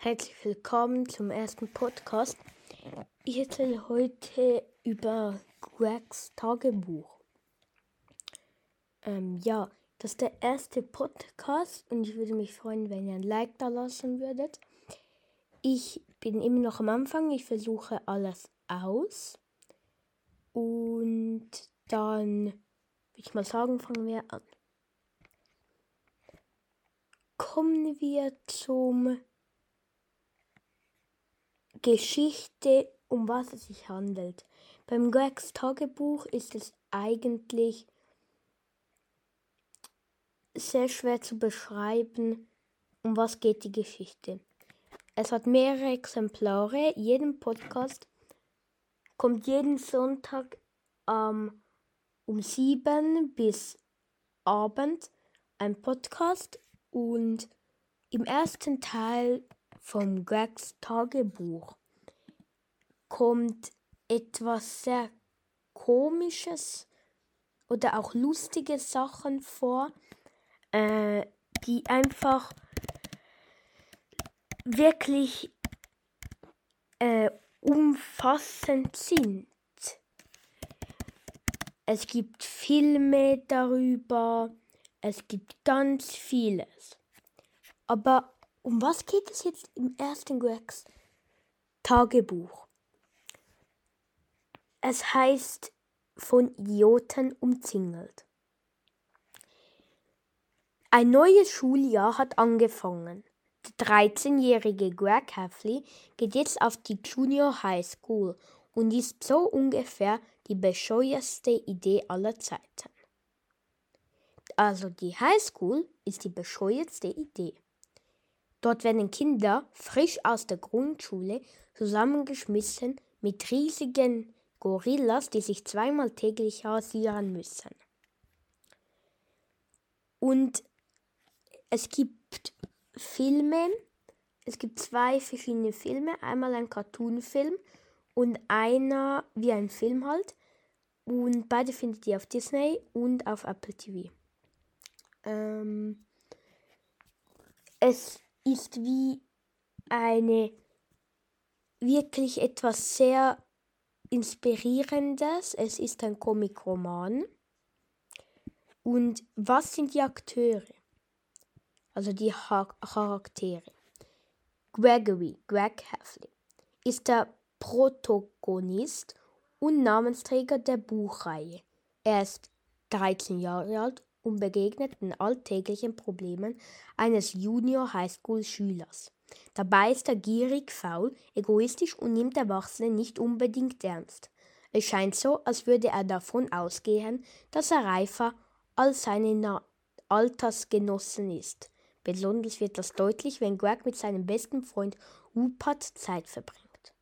Herzlich willkommen zum ersten Podcast. Ich erzähle heute über Gregs Tagebuch. Ähm, ja, das ist der erste Podcast und ich würde mich freuen, wenn ihr ein Like da lassen würdet. Ich bin immer noch am Anfang, ich versuche alles aus. Und dann würde ich mal sagen, fangen wir an. Kommen wir zum Geschichte, um was es sich handelt. Beim Gregs Tagebuch ist es eigentlich sehr schwer zu beschreiben, um was geht die Geschichte. Es hat mehrere Exemplare. Jeden Podcast kommt jeden Sonntag ähm, um sieben bis Abend ein Podcast und im ersten Teil vom Gregs Tagebuch kommt etwas sehr Komisches oder auch lustige Sachen vor, äh, die einfach wirklich äh, umfassend sind. Es gibt Filme darüber, es gibt ganz vieles. Aber um was geht es jetzt im ersten Gregs Tagebuch? Es heißt von Idioten umzingelt. Ein neues Schuljahr hat angefangen. Der 13-jährige Greg Heffley geht jetzt auf die Junior High School und ist so ungefähr die bescheuerste Idee aller Zeiten. Also die High School ist die bescheuertste Idee. Dort werden Kinder frisch aus der Grundschule zusammengeschmissen mit riesigen Gorillas, die sich zweimal täglich rasieren müssen. Und es gibt Filme, es gibt zwei verschiedene Filme, einmal ein Cartoonfilm und einer wie ein Film halt. Und beide findet ihr auf Disney und auf Apple TV. Ähm, es ist wie eine wirklich etwas sehr Inspirierendes. Es ist ein Comic-Roman. Und was sind die Akteure? Also die ha Charaktere. Gregory, Greg Heffley, ist der Protagonist und Namensträger der Buchreihe. Er ist 13 Jahre alt und begegnet alltäglichen Problemen eines Junior Highschool Schülers. Dabei ist er gierig, faul, egoistisch und nimmt Erwachsene nicht unbedingt ernst. Es scheint so, als würde er davon ausgehen, dass er reifer als seine Na Altersgenossen ist. Besonders wird das deutlich, wenn Greg mit seinem besten Freund Rupert Zeit verbringt.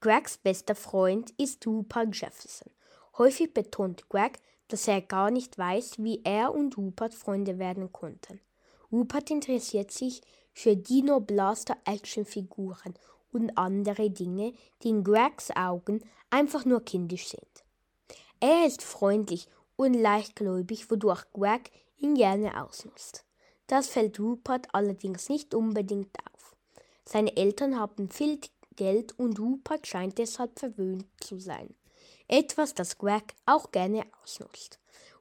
Gregs bester Freund ist Rupert Jefferson. Häufig betont Greg, dass er gar nicht weiß, wie er und Rupert Freunde werden konnten. Rupert interessiert sich für Dino Blaster Actionfiguren und andere Dinge, die in Gregs Augen einfach nur kindisch sind. Er ist freundlich und leichtgläubig, wodurch Greg ihn gerne ausnutzt. Das fällt Rupert allerdings nicht unbedingt auf. Seine Eltern haben viel Geld und Rupert scheint deshalb verwöhnt zu sein etwas, das Greg auch gerne ausnutzt.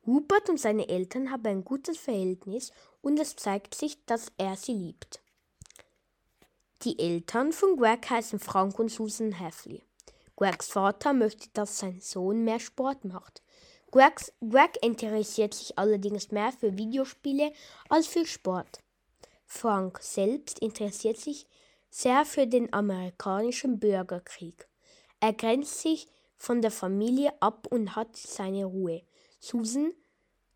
Rupert und seine Eltern haben ein gutes Verhältnis und es zeigt sich, dass er sie liebt. Die Eltern von Greg heißen Frank und Susan Heffley. Gregs Vater möchte, dass sein Sohn mehr Sport macht. Gregs, Greg interessiert sich allerdings mehr für Videospiele als für Sport. Frank selbst interessiert sich sehr für den amerikanischen Bürgerkrieg. Er grenzt sich von der Familie ab und hat seine Ruhe. Susan,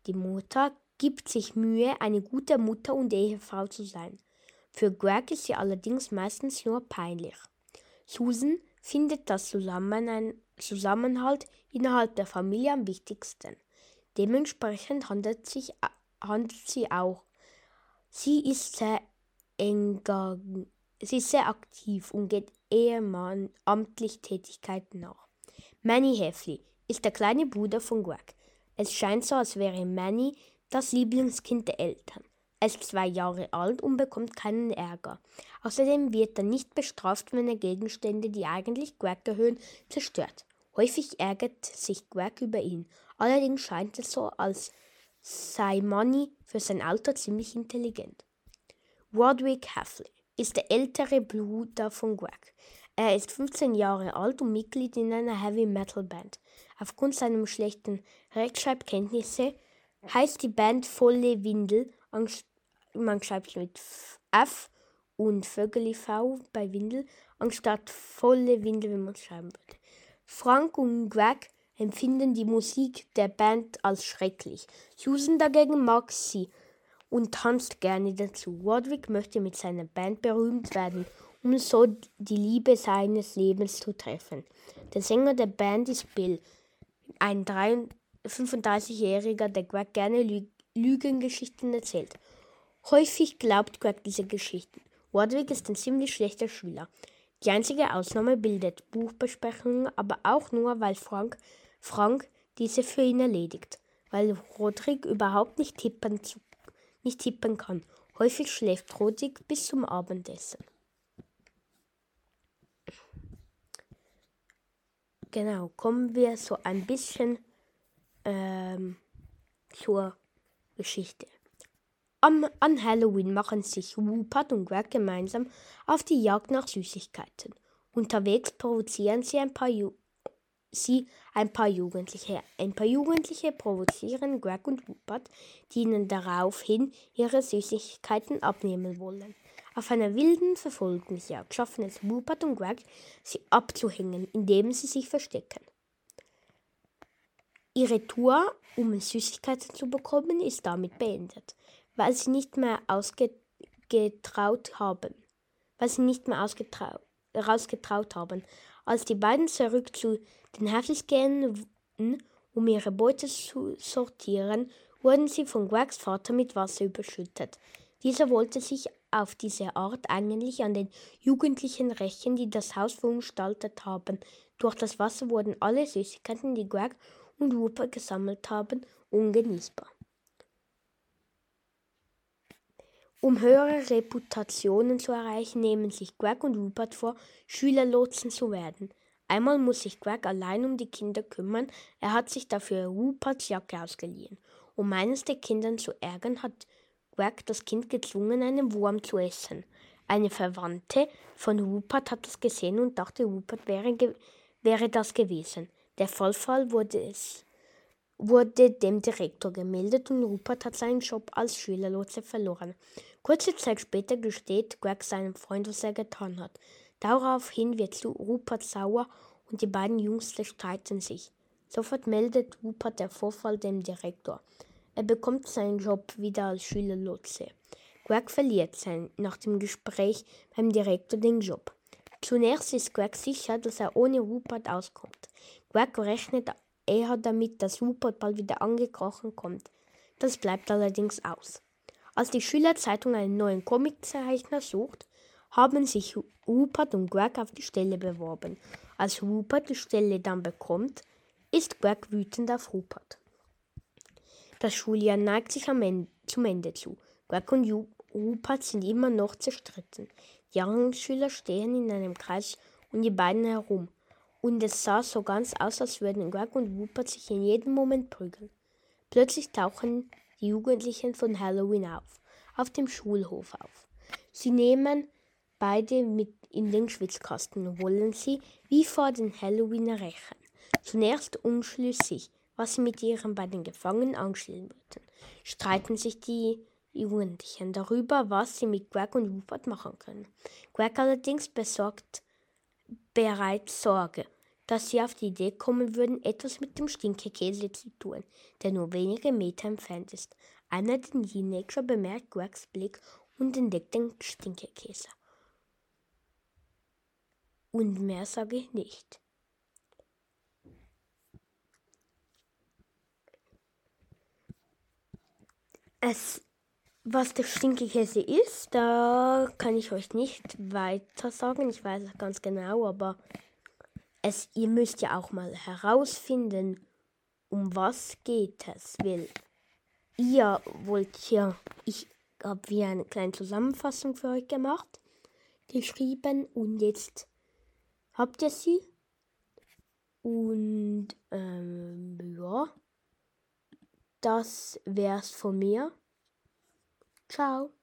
die Mutter, gibt sich Mühe, eine gute Mutter und Ehefrau zu sein. Für Greg ist sie allerdings meistens nur peinlich. Susan findet das Zusammenhalt innerhalb der Familie am wichtigsten. Dementsprechend handelt, sich, handelt sie auch. Sie ist sehr enger, sie ist sehr aktiv und geht Ehemann amtlich Tätigkeiten nach. Manny Heffley ist der kleine Bruder von Greg. Es scheint so, als wäre Manny das Lieblingskind der Eltern. Er ist zwei Jahre alt und bekommt keinen Ärger. Außerdem wird er nicht bestraft, wenn er Gegenstände, die eigentlich Greg gehören, zerstört. Häufig ärgert sich Greg über ihn. Allerdings scheint es so, als sei Money für sein Alter ziemlich intelligent. Roderick Hafley ist der ältere Bruder von Greg. Er ist 15 Jahre alt und Mitglied in einer Heavy Metal Band. Aufgrund seiner schlechten Rechtschreibkenntnisse heißt die Band Volle Windel man schreibt mit F und Vögeli V bei Windel, anstatt volle Windel, wenn man es schreiben würde. Frank und Greg empfinden die Musik der Band als schrecklich. Susan dagegen mag sie und tanzt gerne dazu. Roderick möchte mit seiner Band berühmt werden, um so die Liebe seines Lebens zu treffen. Der Sänger der Band ist Bill, ein 35-Jähriger, der Greg gerne Lü Lügengeschichten erzählt. Häufig glaubt Greg diese Geschichten. Wardwick ist ein ziemlich schlechter Schüler. Die einzige Ausnahme bildet Buchbesprechungen, aber auch nur, weil Frank, Frank diese für ihn erledigt. Weil Roderick überhaupt nicht tippen, nicht tippen kann. Häufig schläft Roderick bis zum Abendessen. Genau, kommen wir so ein bisschen ähm, zur Geschichte. Am, an Halloween machen sich Rupert und Greg gemeinsam auf die Jagd nach Süßigkeiten. Unterwegs provozieren sie ein paar, Ju sie ein paar Jugendliche. Ein paar Jugendliche provozieren Greg und Rupert, die ihnen daraufhin ihre Süßigkeiten abnehmen wollen. Auf einer wilden Verfolgungsjagd schaffen es Rupert und Greg, sie abzuhängen, indem sie sich verstecken. Ihre Tour, um Süßigkeiten zu bekommen, ist damit beendet weil sie nicht mehr ausgetraut haben. Weil sie nicht mehr ausgetraut, rausgetraut haben. Als die beiden zurück zu den Hafis gehen, um ihre Beute zu sortieren, wurden sie von Gregs Vater mit Wasser überschüttet. Dieser wollte sich auf diese Art eigentlich an den Jugendlichen rächen, die das Haus verunstaltet haben. Durch das Wasser wurden alle Süßigkeiten, die Greg und Rupert gesammelt haben, ungenießbar. Um höhere Reputationen zu erreichen, nehmen sich Greg und Rupert vor, Schülerlotsen zu werden. Einmal muss sich Greg allein um die Kinder kümmern. Er hat sich dafür Ruperts Jacke ausgeliehen. Um eines der Kinder zu ärgern, hat Greg das Kind gezwungen, einen Wurm zu essen. Eine Verwandte von Rupert hat das gesehen und dachte, Rupert wäre, wäre das gewesen. Der Vollfall wurde es wurde dem Direktor gemeldet und Rupert hat seinen Job als Schülerlotse verloren. Kurze Zeit später gesteht Greg seinem Freund, was er getan hat. Daraufhin wird Rupert sauer und die beiden Jungs streiten sich. Sofort meldet Rupert der Vorfall dem Direktor. Er bekommt seinen Job wieder als Schülerlotse. Greg verliert sein, nach dem Gespräch beim Direktor den Job. Zunächst ist Greg sicher, dass er ohne Rupert auskommt. Greg rechnet eher damit, dass Rupert bald wieder angekrochen kommt. Das bleibt allerdings aus. Als die Schülerzeitung einen neuen Comiczeichner sucht, haben sich Rupert und Greg auf die Stelle beworben. Als Rupert die Stelle dann bekommt, ist Greg wütend auf Rupert. Das Schuljahr neigt sich Ende, zum Ende zu. Greg und Rupert sind immer noch zerstritten. Die anderen Schüler stehen in einem Kreis um die beiden herum und es sah so ganz aus, als würden Greg und Rupert sich in jedem Moment prügeln. Plötzlich tauchen die Jugendlichen von Halloween auf, auf dem Schulhof auf. Sie nehmen beide mit in den Schwitzkasten und wollen sie wie vor den Halloween rächen. Zunächst unschlüssig, was sie mit ihren beiden Gefangenen anstellen würden, streiten sich die Jugendlichen darüber, was sie mit Greg und Rupert machen können. Greg allerdings besorgt bereits Sorge dass sie auf die Idee kommen würden, etwas mit dem Stinkekäse zu tun, der nur wenige Meter entfernt ist. Einer der Teenager bemerkt Gregs Blick und entdeckt den Stinkekäse. Und mehr sage ich nicht. Es, was der Stinkekäse ist, da kann ich euch nicht weiter sagen. Ich weiß es ganz genau, aber es, ihr müsst ja auch mal herausfinden, um was geht es, weil ihr wollt ja, ich habe wie eine kleine Zusammenfassung für euch gemacht, geschrieben und jetzt habt ihr sie. Und ähm, ja, das wär's von mir. Ciao.